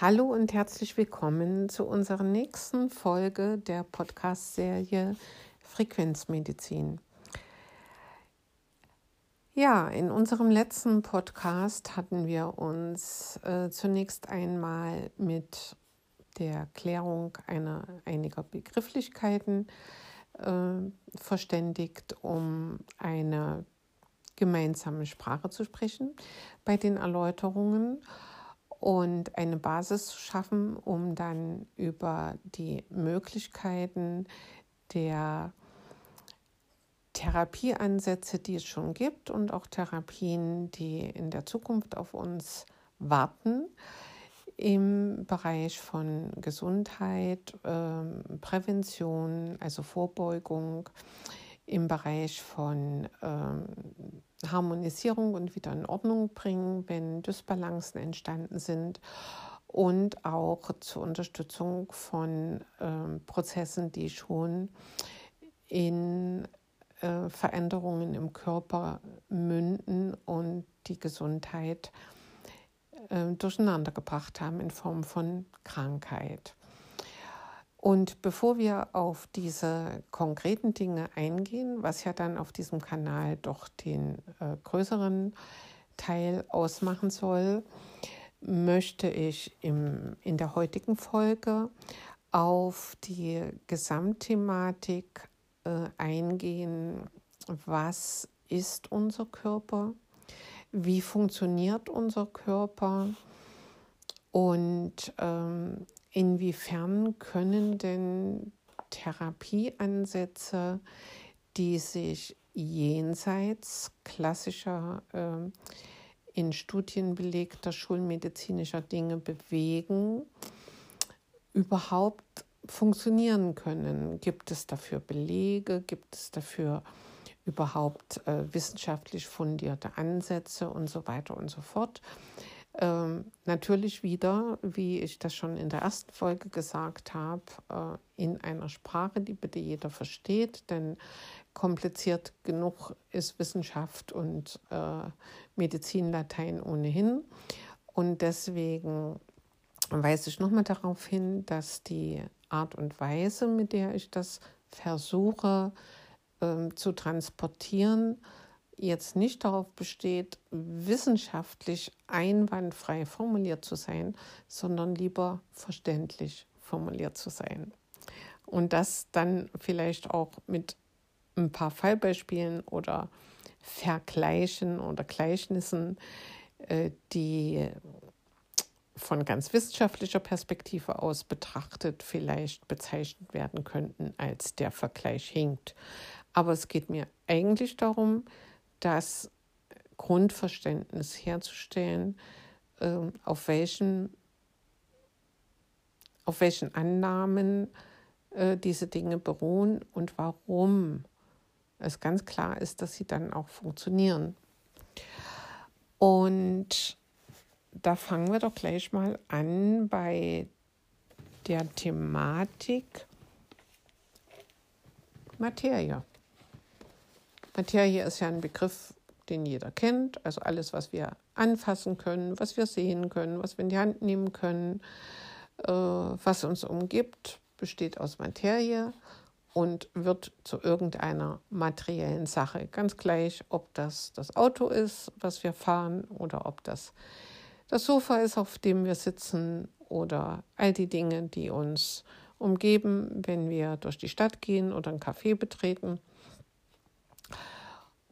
Hallo und herzlich willkommen zu unserer nächsten Folge der Podcast-Serie Frequenzmedizin. Ja, in unserem letzten Podcast hatten wir uns äh, zunächst einmal mit der Klärung einer, einiger Begrifflichkeiten äh, verständigt, um eine gemeinsame Sprache zu sprechen bei den Erläuterungen und eine Basis zu schaffen, um dann über die Möglichkeiten der Therapieansätze, die es schon gibt und auch Therapien, die in der Zukunft auf uns warten, im Bereich von Gesundheit, äh, Prävention, also Vorbeugung, im Bereich von äh, Harmonisierung und wieder in Ordnung bringen, wenn Dysbalancen entstanden sind und auch zur Unterstützung von äh, Prozessen, die schon in äh, Veränderungen im Körper münden und die Gesundheit äh, durcheinander gebracht haben in Form von Krankheit. Und bevor wir auf diese konkreten Dinge eingehen, was ja dann auf diesem Kanal doch den äh, größeren Teil ausmachen soll, möchte ich im, in der heutigen Folge auf die Gesamtthematik äh, eingehen, was ist unser Körper, wie funktioniert unser Körper? Und ähm, inwiefern können denn Therapieansätze, die sich jenseits klassischer äh, in Studien belegter schulmedizinischer Dinge bewegen, überhaupt funktionieren können. Gibt es dafür Belege? Gibt es dafür überhaupt äh, wissenschaftlich fundierte Ansätze und so weiter und so fort? Ähm, natürlich wieder, wie ich das schon in der ersten Folge gesagt habe, äh, in einer Sprache, die bitte jeder versteht, denn kompliziert genug ist Wissenschaft und äh, Medizinlatein ohnehin. Und deswegen weise ich nochmal darauf hin, dass die Art und Weise, mit der ich das versuche äh, zu transportieren, jetzt nicht darauf besteht, wissenschaftlich einwandfrei formuliert zu sein, sondern lieber verständlich formuliert zu sein. Und das dann vielleicht auch mit ein paar Fallbeispielen oder Vergleichen oder Gleichnissen, äh, die von ganz wissenschaftlicher Perspektive aus betrachtet vielleicht bezeichnet werden könnten als der Vergleich hinkt. Aber es geht mir eigentlich darum, das Grundverständnis herzustellen, ähm, auf welchen, auf welchen Annahmen äh, diese Dinge beruhen und warum es ganz klar ist, dass sie dann auch funktionieren. Und da fangen wir doch gleich mal an bei der Thematik Materie. Materie ist ja ein Begriff, den jeder kennt, also alles, was wir anfassen können, was wir sehen können, was wir in die Hand nehmen können, äh, was uns umgibt, besteht aus Materie und wird zu irgendeiner materiellen Sache. Ganz gleich, ob das das Auto ist, was wir fahren, oder ob das das Sofa ist, auf dem wir sitzen oder all die Dinge, die uns umgeben, wenn wir durch die Stadt gehen oder ein Café betreten.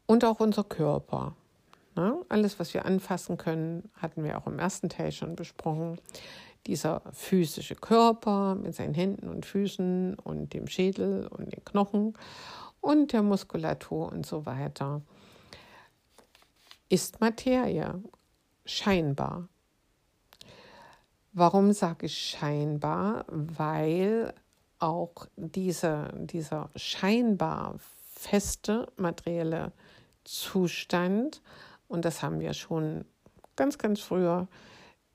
Und auch unser Körper. Ne? Alles, was wir anfassen können, hatten wir auch im ersten Teil schon besprochen. Dieser physische Körper mit seinen Händen und Füßen und dem Schädel und den Knochen und der Muskulatur und so weiter ist Materie scheinbar. Warum sage ich scheinbar? Weil auch diese, dieser scheinbar feste materielle Zustand, und das haben wir schon ganz, ganz früher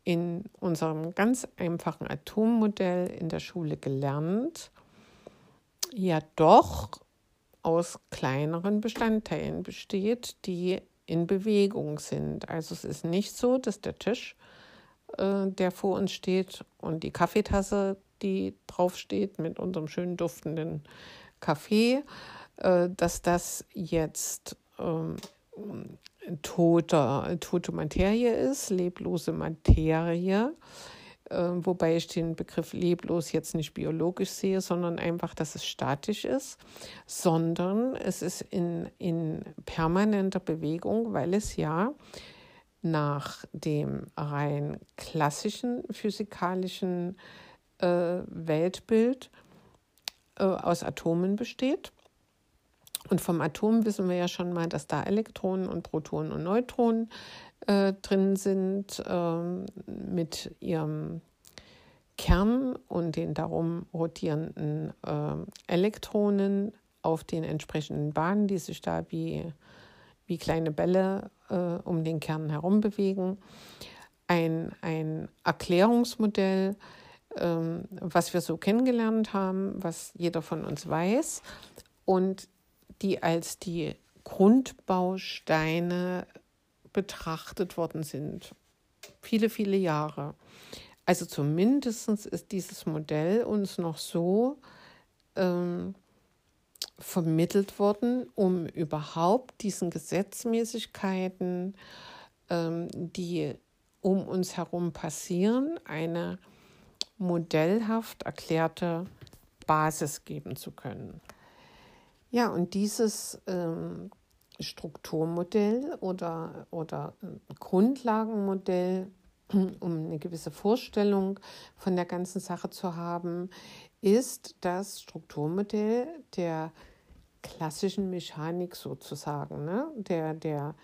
in unserem ganz einfachen Atommodell in der Schule gelernt, ja doch aus kleineren Bestandteilen besteht, die in Bewegung sind. Also es ist nicht so, dass der Tisch äh, der vor uns steht und die Kaffeetasse, die draufsteht mit unserem schönen duftenden Kaffee, äh, dass das jetzt ähm, tote, tote Materie ist, leblose Materie. Äh, wobei ich den Begriff leblos jetzt nicht biologisch sehe, sondern einfach, dass es statisch ist, sondern es ist in, in permanenter Bewegung, weil es ja nach dem rein klassischen physikalischen äh, Weltbild äh, aus Atomen besteht. Und vom Atom wissen wir ja schon mal, dass da Elektronen und Protonen und Neutronen äh, drin sind ähm, mit ihrem Kern und den darum rotierenden äh, Elektronen auf den entsprechenden Bahnen, die sich da wie, wie kleine Bälle äh, um den Kern herum bewegen. Ein, ein Erklärungsmodell, ähm, was wir so kennengelernt haben, was jeder von uns weiß und die als die Grundbausteine betrachtet worden sind. Viele, viele Jahre. Also zumindest ist dieses Modell uns noch so ähm, vermittelt worden, um überhaupt diesen Gesetzmäßigkeiten, ähm, die um uns herum passieren, eine modellhaft erklärte Basis geben zu können. Ja, und dieses ähm, Strukturmodell oder, oder äh, Grundlagenmodell, um eine gewisse Vorstellung von der ganzen Sache zu haben, ist das Strukturmodell der klassischen Mechanik sozusagen, ne? der, der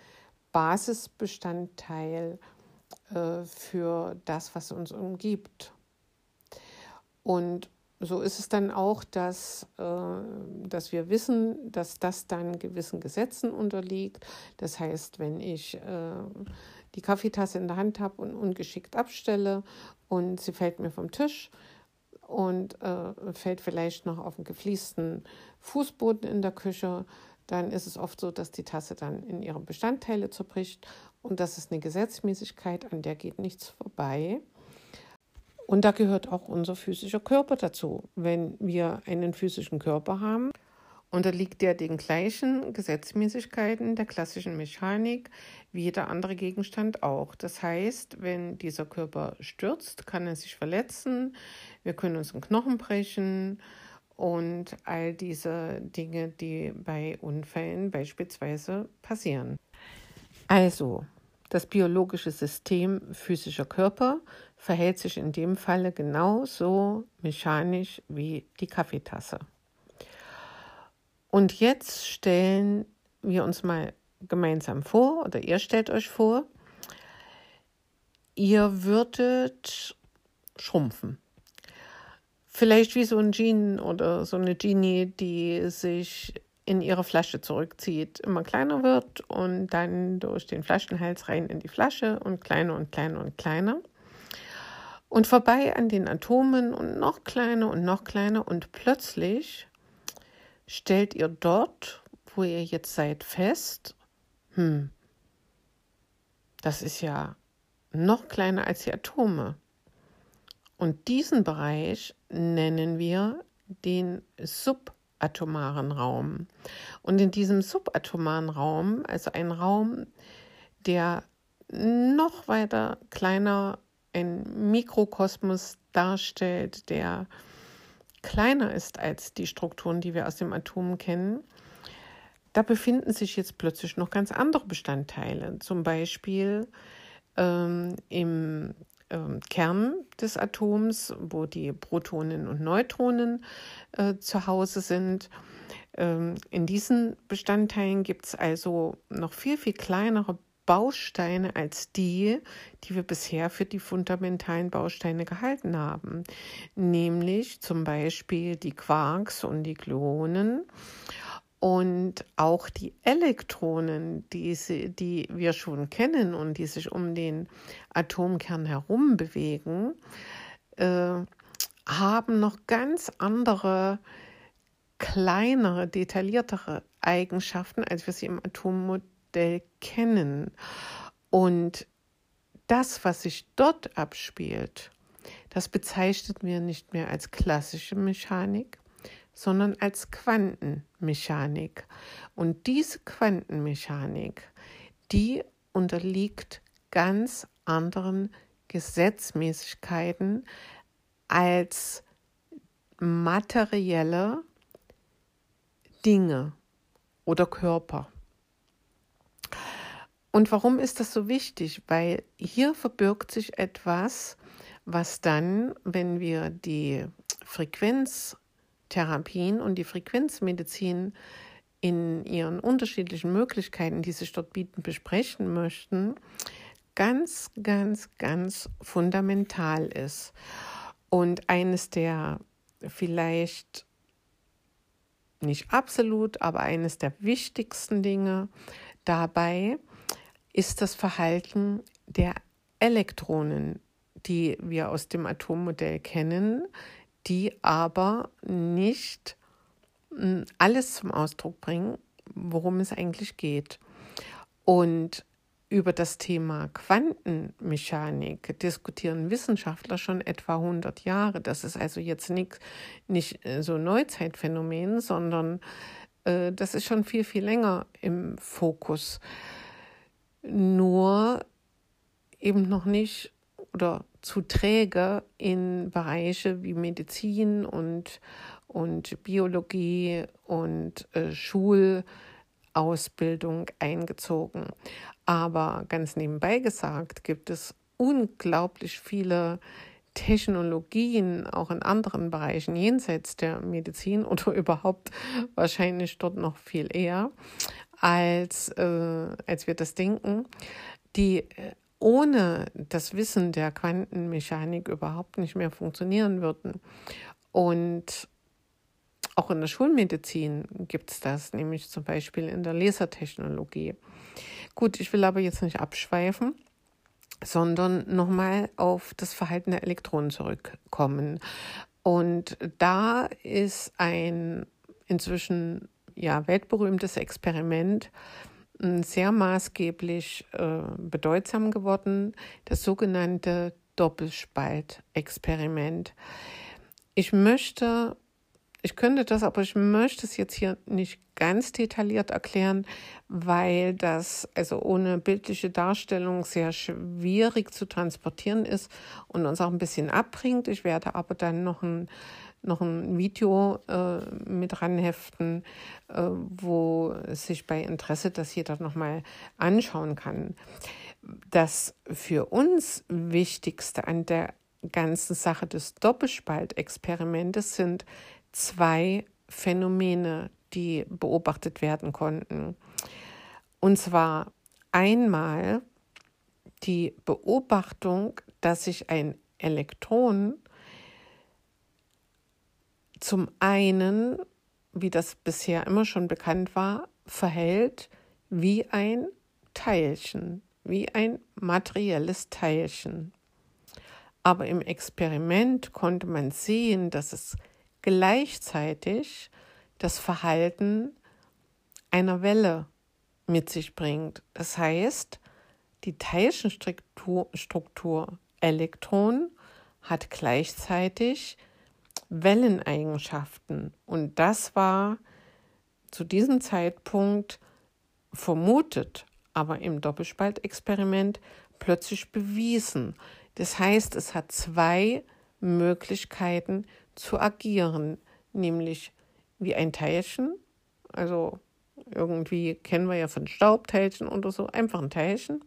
Basisbestandteil äh, für das, was uns umgibt. Und so ist es dann auch, dass, äh, dass wir wissen, dass das dann gewissen Gesetzen unterliegt. Das heißt, wenn ich äh, die Kaffeetasse in der Hand habe und ungeschickt abstelle und sie fällt mir vom Tisch und äh, fällt vielleicht noch auf den gefliesten Fußboden in der Küche, dann ist es oft so, dass die Tasse dann in ihre Bestandteile zerbricht und das ist eine Gesetzmäßigkeit, an der geht nichts vorbei. Und da gehört auch unser physischer Körper dazu. Wenn wir einen physischen Körper haben, unterliegt der den gleichen Gesetzmäßigkeiten der klassischen Mechanik wie jeder andere Gegenstand auch. Das heißt, wenn dieser Körper stürzt, kann er sich verletzen, wir können uns einen Knochen brechen und all diese Dinge, die bei Unfällen beispielsweise passieren. Also, das biologische System physischer Körper verhält sich in dem Falle genauso mechanisch wie die Kaffeetasse. Und jetzt stellen wir uns mal gemeinsam vor, oder ihr stellt euch vor, ihr würdet schrumpfen. Vielleicht wie so ein Genie oder so eine Genie, die sich in ihre Flasche zurückzieht, immer kleiner wird und dann durch den Flaschenhals rein in die Flasche und kleiner und kleiner und kleiner. Und vorbei an den Atomen und noch kleiner und noch kleiner und plötzlich stellt ihr dort, wo ihr jetzt seid, fest, hm, das ist ja noch kleiner als die Atome. Und diesen Bereich nennen wir den Sub subatomaren Raum. Und in diesem subatomaren Raum, also ein Raum, der noch weiter kleiner ein Mikrokosmos darstellt, der kleiner ist als die Strukturen, die wir aus dem Atom kennen, da befinden sich jetzt plötzlich noch ganz andere Bestandteile. Zum Beispiel ähm, im ähm, Kern des Atoms, wo die Protonen und Neutronen äh, zu Hause sind. Ähm, in diesen Bestandteilen gibt es also noch viel, viel kleinere Bausteine als die, die wir bisher für die fundamentalen Bausteine gehalten haben, nämlich zum Beispiel die Quarks und die Gluonen und auch die Elektronen, die, sie, die wir schon kennen und die sich um den Atomkern herum bewegen, äh, haben noch ganz andere, kleinere, detailliertere Eigenschaften, als wir sie im Atommodell kennen. Und das, was sich dort abspielt, das bezeichnet wir nicht mehr als klassische Mechanik, sondern als Quantenmechanik. Und diese Quantenmechanik, die unterliegt ganz anderen Gesetzmäßigkeiten als materielle Dinge oder Körper. Und warum ist das so wichtig? Weil hier verbirgt sich etwas, was dann, wenn wir die Frequenztherapien und die Frequenzmedizin in ihren unterschiedlichen Möglichkeiten, die sich dort bieten, besprechen möchten, ganz, ganz, ganz fundamental ist. Und eines der vielleicht nicht absolut, aber eines der wichtigsten Dinge dabei ist das Verhalten der Elektronen, die wir aus dem Atommodell kennen, die aber nicht hm, alles zum Ausdruck bringen, worum es eigentlich geht. Und über das Thema Quantenmechanik diskutieren Wissenschaftler schon etwa 100 Jahre. Das ist also jetzt nicht, nicht äh, so Neuzeitphänomen, sondern äh, das ist schon viel, viel länger im Fokus. Nur eben noch nicht oder zu träge in Bereiche wie Medizin und, und Biologie und äh, Schulausbildung eingezogen. Aber ganz nebenbei gesagt gibt es unglaublich viele Technologien auch in anderen Bereichen jenseits der Medizin oder überhaupt wahrscheinlich dort noch viel eher, als, äh, als wir das denken, die äh, ohne das Wissen der Quantenmechanik überhaupt nicht mehr funktionieren würden. Und auch in der Schulmedizin gibt es das, nämlich zum Beispiel in der Lasertechnologie. Gut, ich will aber jetzt nicht abschweifen, sondern nochmal auf das Verhalten der Elektronen zurückkommen. Und da ist ein inzwischen ja, weltberühmtes Experiment hm, sehr maßgeblich äh, bedeutsam geworden, das sogenannte Doppelspaltexperiment. Ich möchte ich könnte das, aber ich möchte es jetzt hier nicht ganz detailliert erklären, weil das also ohne bildliche Darstellung sehr schwierig zu transportieren ist und uns auch ein bisschen abbringt. Ich werde aber dann noch ein, noch ein Video äh, mit ranheften, äh, wo sich bei Interesse das jeder nochmal anschauen kann. Das für uns Wichtigste an der ganzen Sache des Doppelspaltexperimentes sind zwei Phänomene, die beobachtet werden konnten. Und zwar einmal die Beobachtung, dass sich ein Elektron zum einen, wie das bisher immer schon bekannt war, verhält wie ein Teilchen, wie ein materielles Teilchen. Aber im Experiment konnte man sehen, dass es gleichzeitig das Verhalten einer Welle mit sich bringt. Das heißt, die Teilchenstruktur Struktur Elektron hat gleichzeitig Welleneigenschaften. Und das war zu diesem Zeitpunkt vermutet, aber im Doppelspaltexperiment plötzlich bewiesen. Das heißt, es hat zwei Möglichkeiten zu agieren, nämlich wie ein Teilchen, also irgendwie kennen wir ja von Staubteilchen oder so, einfach ein Teilchen,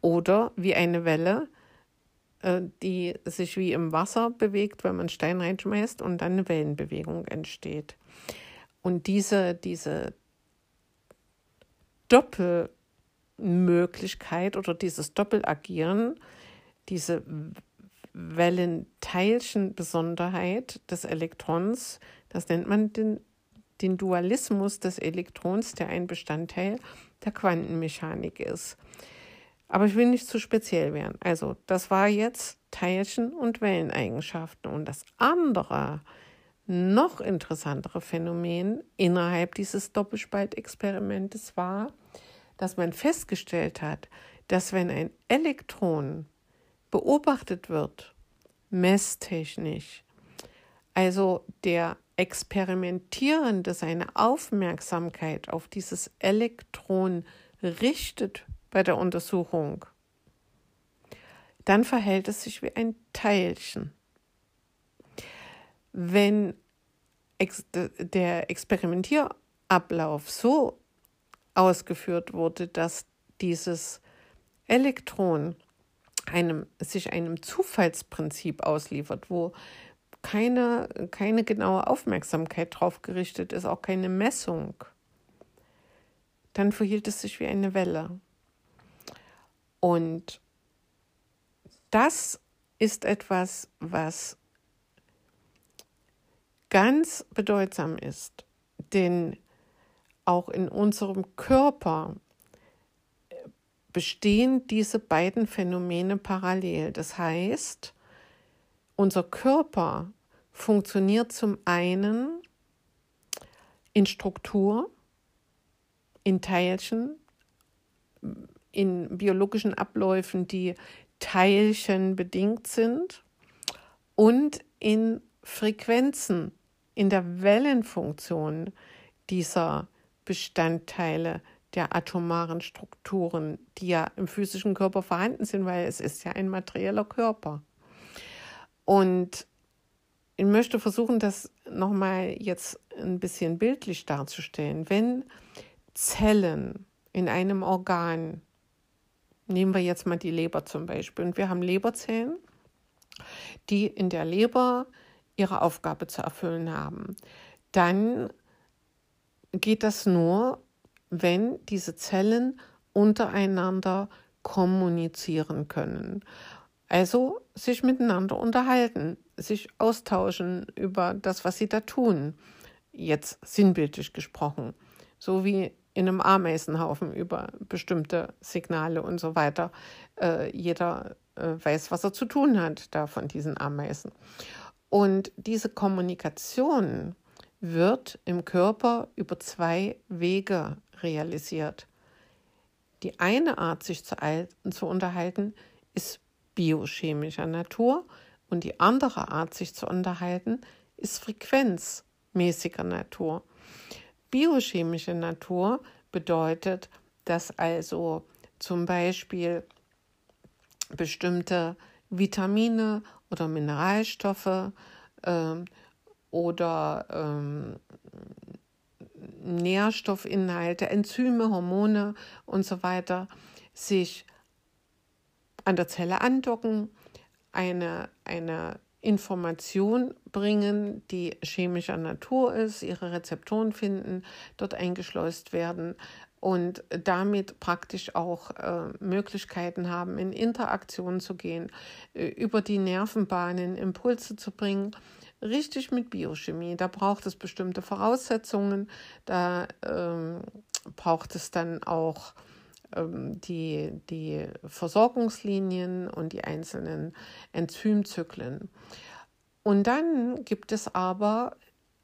oder wie eine Welle, die sich wie im Wasser bewegt, wenn man Stein reinschmeißt und dann eine Wellenbewegung entsteht. Und diese, diese Doppelmöglichkeit oder dieses Doppelagieren, diese Wellenteilchenbesonderheit des Elektrons. Das nennt man den, den Dualismus des Elektrons, der ein Bestandteil der Quantenmechanik ist. Aber ich will nicht zu speziell werden. Also, das war jetzt Teilchen- und Welleneigenschaften. Und das andere, noch interessantere Phänomen innerhalb dieses Doppelspaltexperimentes war, dass man festgestellt hat, dass wenn ein Elektron beobachtet wird, messtechnisch, also der Experimentierende seine Aufmerksamkeit auf dieses Elektron richtet bei der Untersuchung, dann verhält es sich wie ein Teilchen. Wenn der Experimentierablauf so ausgeführt wurde, dass dieses Elektron einem, sich einem Zufallsprinzip ausliefert, wo keine, keine genaue Aufmerksamkeit drauf gerichtet ist, auch keine Messung, dann verhielt es sich wie eine Welle. Und das ist etwas, was ganz bedeutsam ist, denn auch in unserem Körper bestehen diese beiden Phänomene parallel. Das heißt, unser Körper funktioniert zum einen in Struktur, in Teilchen, in biologischen Abläufen, die teilchenbedingt sind und in Frequenzen, in der Wellenfunktion dieser Bestandteile der atomaren Strukturen, die ja im physischen Körper vorhanden sind, weil es ist ja ein materieller Körper. Und ich möchte versuchen, das nochmal jetzt ein bisschen bildlich darzustellen. Wenn Zellen in einem Organ, nehmen wir jetzt mal die Leber zum Beispiel, und wir haben Leberzellen, die in der Leber ihre Aufgabe zu erfüllen haben, dann geht das nur, wenn diese Zellen untereinander kommunizieren können. Also sich miteinander unterhalten, sich austauschen über das, was sie da tun. Jetzt sinnbildlich gesprochen, so wie in einem Ameisenhaufen über bestimmte Signale und so weiter. Äh, jeder äh, weiß, was er zu tun hat da von diesen Ameisen. Und diese Kommunikation wird im Körper über zwei Wege realisiert. Die eine Art, sich zu, zu unterhalten, ist biochemischer Natur und die andere Art, sich zu unterhalten, ist frequenzmäßiger Natur. Biochemische Natur bedeutet, dass also zum Beispiel bestimmte Vitamine oder Mineralstoffe äh, oder ähm, Nährstoffinhalte, Enzyme, Hormone und so weiter sich an der Zelle andocken, eine, eine Information bringen, die chemischer Natur ist, ihre Rezeptoren finden, dort eingeschleust werden und damit praktisch auch äh, Möglichkeiten haben, in Interaktion zu gehen, äh, über die Nervenbahnen Impulse zu bringen richtig mit Biochemie. Da braucht es bestimmte Voraussetzungen, da ähm, braucht es dann auch die, die Versorgungslinien und die einzelnen Enzymzyklen. Und dann gibt es aber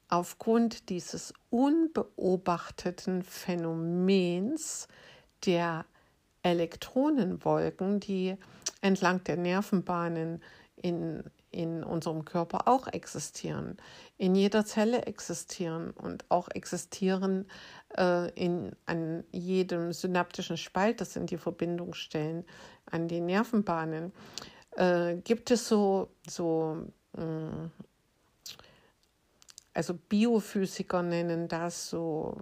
aufgrund dieses unbeobachteten Phänomens der Elektronenwolken, die entlang der Nervenbahnen in, in unserem Körper auch existieren, in jeder Zelle existieren und auch existieren in, an jedem synaptischen Spalt, das sind die Verbindungsstellen an die Nervenbahnen, äh, gibt es so, so mh, mm, also Biophysiker nennen das so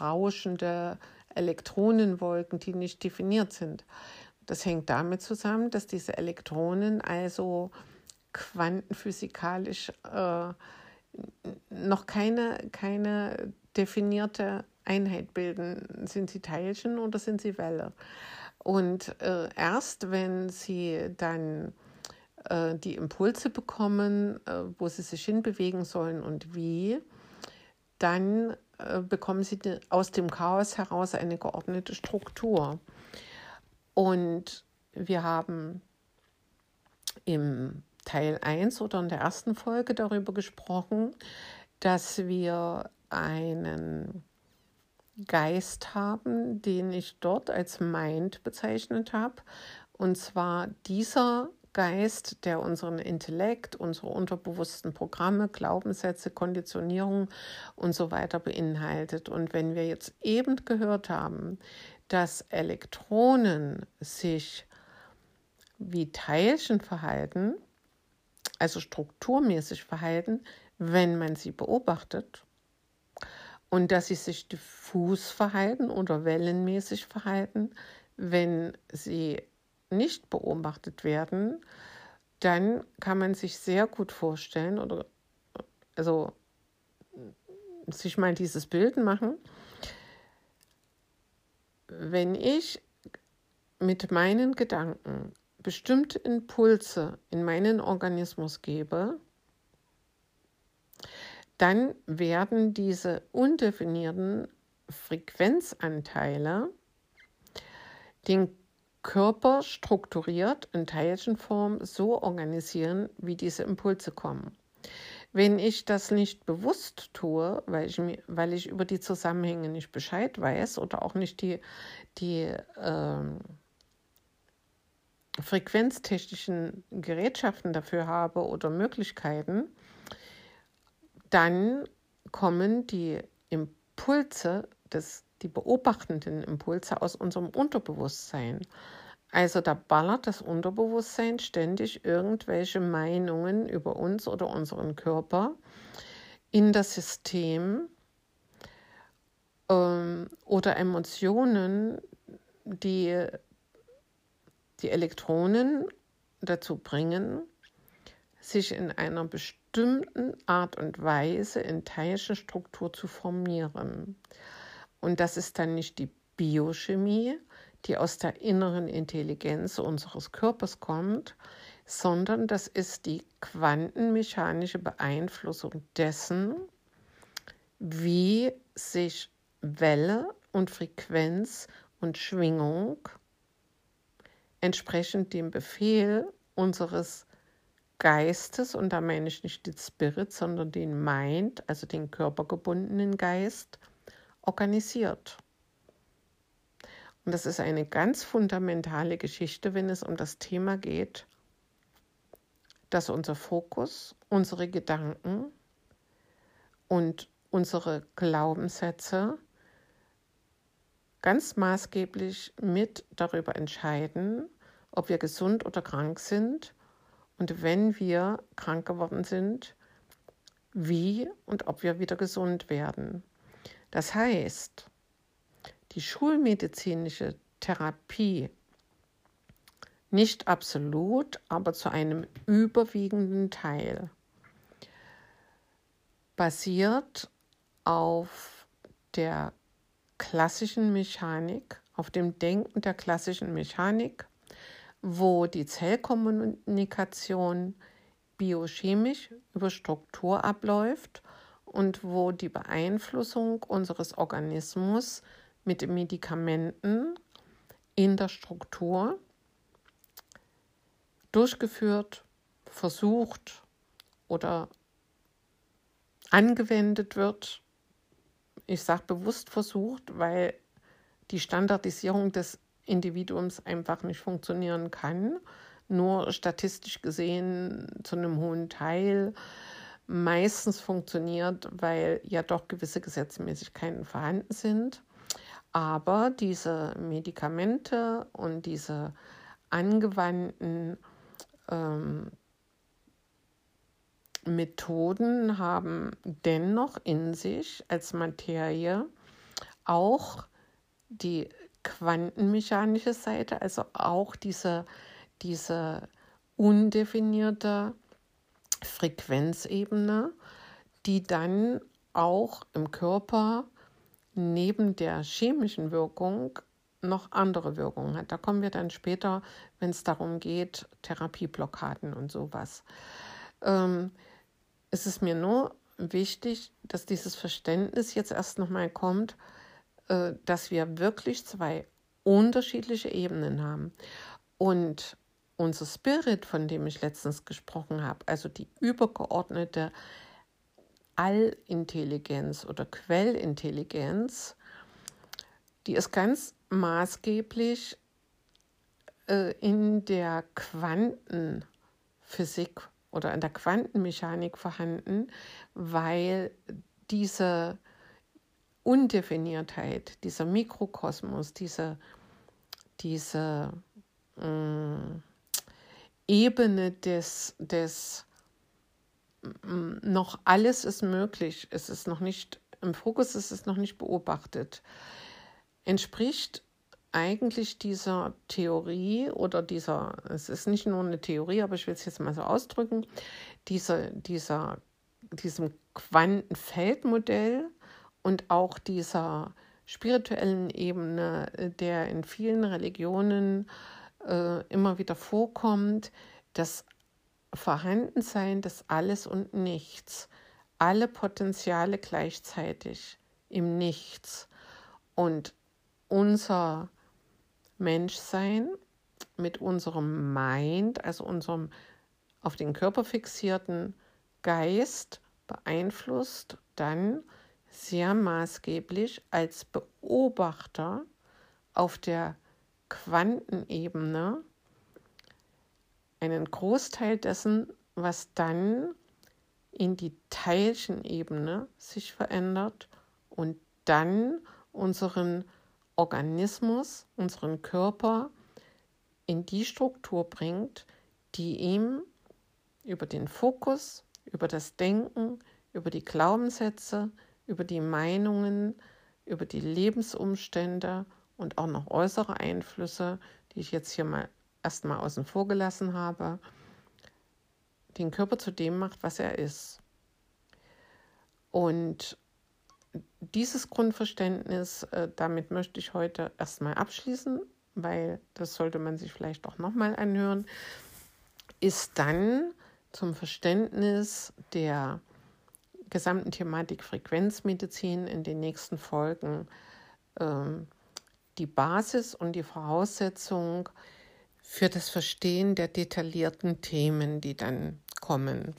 rauschende Elektronenwolken, die nicht definiert sind. Das hängt damit zusammen, dass diese Elektronen also quantenphysikalisch äh, noch keine, keine definierte Einheit bilden. Sind sie Teilchen oder sind sie Welle? Und äh, erst wenn sie dann äh, die Impulse bekommen, äh, wo sie sich hinbewegen sollen und wie, dann äh, bekommen sie aus dem Chaos heraus eine geordnete Struktur. Und wir haben im Teil 1 oder in der ersten Folge darüber gesprochen, dass wir einen Geist haben, den ich dort als Mind bezeichnet habe. Und zwar dieser Geist, der unseren Intellekt, unsere unterbewussten Programme, Glaubenssätze, Konditionierung und so weiter beinhaltet. Und wenn wir jetzt eben gehört haben, dass Elektronen sich wie Teilchen verhalten, also strukturmäßig verhalten, wenn man sie beobachtet, und dass sie sich diffus verhalten oder wellenmäßig verhalten, wenn sie nicht beobachtet werden, dann kann man sich sehr gut vorstellen oder also sich mal dieses Bild machen, wenn ich mit meinen Gedanken bestimmte Impulse in meinen Organismus gebe, dann werden diese undefinierten Frequenzanteile den Körper strukturiert in Teilchenform so organisieren, wie diese Impulse kommen. Wenn ich das nicht bewusst tue, weil ich, weil ich über die Zusammenhänge nicht Bescheid weiß oder auch nicht die, die äh, frequenztechnischen Gerätschaften dafür habe oder Möglichkeiten, dann kommen die Impulse, des, die beobachtenden Impulse aus unserem Unterbewusstsein. Also da ballert das Unterbewusstsein ständig irgendwelche Meinungen über uns oder unseren Körper in das System ähm, oder Emotionen, die die Elektronen dazu bringen, sich in einer bestimmten Art und Weise in Teilchenstruktur zu formieren. Und das ist dann nicht die Biochemie, die aus der inneren Intelligenz unseres Körpers kommt, sondern das ist die quantenmechanische Beeinflussung dessen, wie sich Welle und Frequenz und Schwingung entsprechend dem Befehl unseres Geistes, und da meine ich nicht den Spirit, sondern den Mind, also den körpergebundenen Geist, organisiert. Und das ist eine ganz fundamentale Geschichte, wenn es um das Thema geht, dass unser Fokus, unsere Gedanken und unsere Glaubenssätze ganz maßgeblich mit darüber entscheiden, ob wir gesund oder krank sind und wenn wir krank geworden sind, wie und ob wir wieder gesund werden. Das heißt, die schulmedizinische Therapie nicht absolut, aber zu einem überwiegenden Teil basiert auf der klassischen Mechanik, auf dem Denken der klassischen Mechanik, wo die Zellkommunikation biochemisch über Struktur abläuft und wo die Beeinflussung unseres Organismus mit Medikamenten in der Struktur durchgeführt, versucht oder angewendet wird. Ich sage bewusst versucht, weil die Standardisierung des Individuums einfach nicht funktionieren kann. Nur statistisch gesehen zu einem hohen Teil meistens funktioniert, weil ja doch gewisse Gesetzmäßigkeiten vorhanden sind. Aber diese Medikamente und diese angewandten ähm, Methoden haben dennoch in sich als Materie auch die quantenmechanische Seite, also auch diese, diese undefinierte Frequenzebene, die dann auch im Körper neben der chemischen Wirkung noch andere Wirkungen hat. Da kommen wir dann später, wenn es darum geht, Therapieblockaden und sowas. Ähm, es ist mir nur wichtig, dass dieses Verständnis jetzt erst nochmal kommt, dass wir wirklich zwei unterschiedliche Ebenen haben. Und unser Spirit, von dem ich letztens gesprochen habe, also die übergeordnete Allintelligenz oder Quellintelligenz, die ist ganz maßgeblich äh, in der Quantenphysik oder in der Quantenmechanik vorhanden, weil diese Undefiniertheit, dieser Mikrokosmos, diese, diese äh, Ebene des, des mm, noch alles ist möglich, es ist noch nicht im Fokus, es ist noch nicht beobachtet, entspricht eigentlich dieser Theorie oder dieser, es ist nicht nur eine Theorie, aber ich will es jetzt mal so ausdrücken, dieser, dieser, diesem Quantenfeldmodell und auch dieser spirituellen Ebene, der in vielen Religionen äh, immer wieder vorkommt, das Vorhandensein des Alles und Nichts, alle Potenziale gleichzeitig im Nichts. Und unser Menschsein mit unserem Mind, also unserem auf den Körper fixierten Geist beeinflusst dann sehr maßgeblich als Beobachter auf der Quantenebene einen Großteil dessen, was dann in die Teilchenebene sich verändert und dann unseren Organismus, unseren Körper in die Struktur bringt, die ihm über den Fokus, über das Denken, über die Glaubenssätze, über die Meinungen, über die Lebensumstände und auch noch äußere Einflüsse, die ich jetzt hier mal erstmal außen vor gelassen habe, den Körper zu dem macht, was er ist. Und dieses Grundverständnis, äh, damit möchte ich heute erstmal abschließen, weil das sollte man sich vielleicht auch nochmal anhören, ist dann zum Verständnis der gesamten Thematik Frequenzmedizin in den nächsten Folgen ähm, die Basis und die Voraussetzung für das Verstehen der detaillierten Themen, die dann kommen.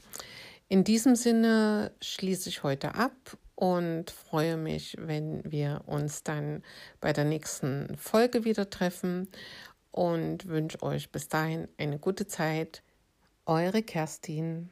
In diesem Sinne schließe ich heute ab und freue mich, wenn wir uns dann bei der nächsten Folge wieder treffen und wünsche euch bis dahin eine gute Zeit. Eure Kerstin.